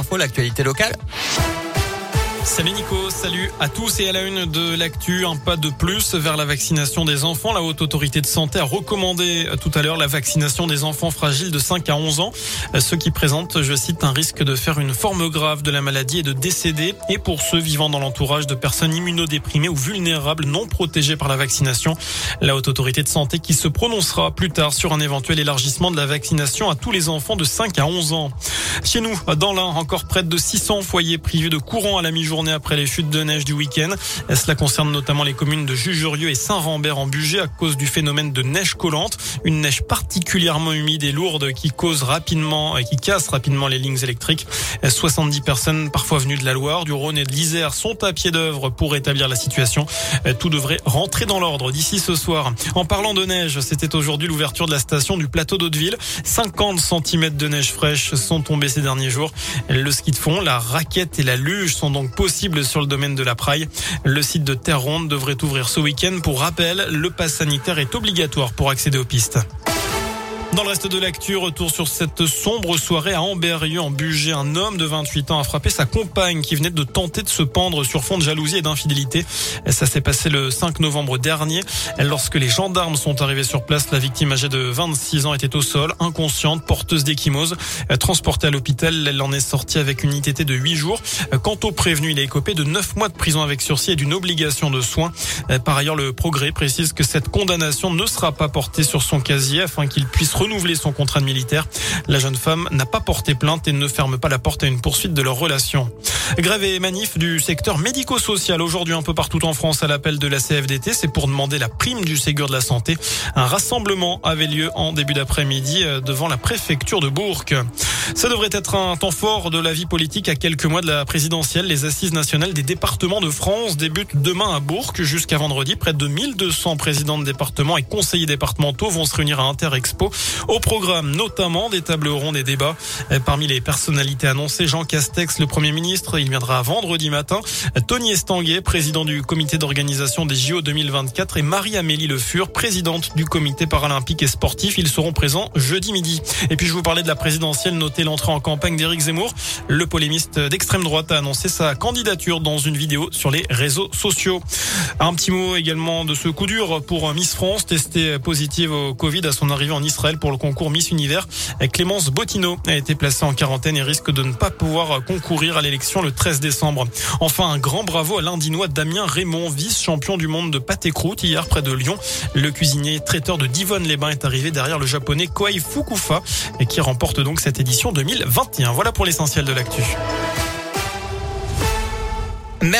Info, l'actualité locale. Salut Nico, salut à tous et à la une de l'actu, un pas de plus vers la vaccination des enfants. La haute autorité de santé a recommandé tout à l'heure la vaccination des enfants fragiles de 5 à 11 ans, ceux qui présentent, je cite, un risque de faire une forme grave de la maladie et de décéder, et pour ceux vivant dans l'entourage de personnes immunodéprimées ou vulnérables non protégées par la vaccination. La haute autorité de santé qui se prononcera plus tard sur un éventuel élargissement de la vaccination à tous les enfants de 5 à 11 ans. Chez nous, dans l'Ain, encore près de 600 foyers privés de courant à la mi journée après les chutes de neige du week-end. Cela concerne notamment les communes de Jugerieux et Saint-Rambert en Bugey à cause du phénomène de neige collante. Une neige particulièrement humide et lourde qui cause rapidement qui casse rapidement les lignes électriques. 70 personnes, parfois venues de la Loire, du Rhône et de l'Isère, sont à pied d'œuvre pour rétablir la situation. Tout devrait rentrer dans l'ordre d'ici ce soir. En parlant de neige, c'était aujourd'hui l'ouverture de la station du plateau d'Hauteville. 50 cm de neige fraîche sont tombés ces derniers jours. Le ski de fond, la raquette et la luge sont donc possibles sur le domaine de la Praille. Le site de Terre Ronde devrait ouvrir ce week-end. Pour rappel, le pass sanitaire est obligatoire pour accéder aux pistes. Dans le reste de l'actu, retour sur cette sombre soirée à Amberieu en Bugey. Un homme de 28 ans a frappé sa compagne qui venait de tenter de se pendre sur fond de jalousie et d'infidélité. Ça s'est passé le 5 novembre dernier. Lorsque les gendarmes sont arrivés sur place, la victime âgée de 26 ans était au sol, inconsciente, porteuse d'échymose. Transportée à l'hôpital, elle en est sortie avec une ITT de 8 jours. Quant au prévenu, il est écopé de 9 mois de prison avec sursis et d'une obligation de soins. Par ailleurs, le progrès précise que cette condamnation ne sera pas portée sur son casier afin qu'il puisse renouveler son contrat de militaire. La jeune femme n'a pas porté plainte et ne ferme pas la porte à une poursuite de leur relation. Grève et manif du secteur médico-social aujourd'hui un peu partout en France à l'appel de la CFDT. C'est pour demander la prime du Ségur de la Santé. Un rassemblement avait lieu en début d'après-midi euh, devant la préfecture de Bourg. Ça devrait être un temps fort de la vie politique à quelques mois de la présidentielle. Les assises nationales des départements de France débutent demain à Bourg jusqu'à vendredi. Près de 1200 présidents de départements et conseillers départementaux vont se réunir à Interexpo. Au programme, notamment des tables rondes et débats. Parmi les personnalités annoncées, Jean Castex, le Premier ministre, il viendra vendredi matin. Tony Estanguet, président du comité d'organisation des JO 2024 et Marie-Amélie Le Fur, présidente du comité paralympique et sportif. Ils seront présents jeudi midi. Et puis je vous parlais de la présidentielle, notez l'entrée en campagne d'Éric Zemmour. Le polémiste d'extrême droite a annoncé sa candidature dans une vidéo sur les réseaux sociaux. Un petit mot également de ce coup dur pour Miss France, testée positive au Covid à son arrivée en Israël pour le concours Miss Univers. Clémence Bottineau a été placée en quarantaine et risque de ne pas pouvoir concourir à l'élection le 13 décembre. Enfin, un grand bravo à l'Indinois Damien Raymond, vice-champion du monde de pâté croûte hier près de Lyon. Le cuisinier traiteur de Divonne-les-Bains est arrivé derrière le japonais Koei Fukufa et qui remporte donc cette édition 2021. Voilà pour l'essentiel de l'actu.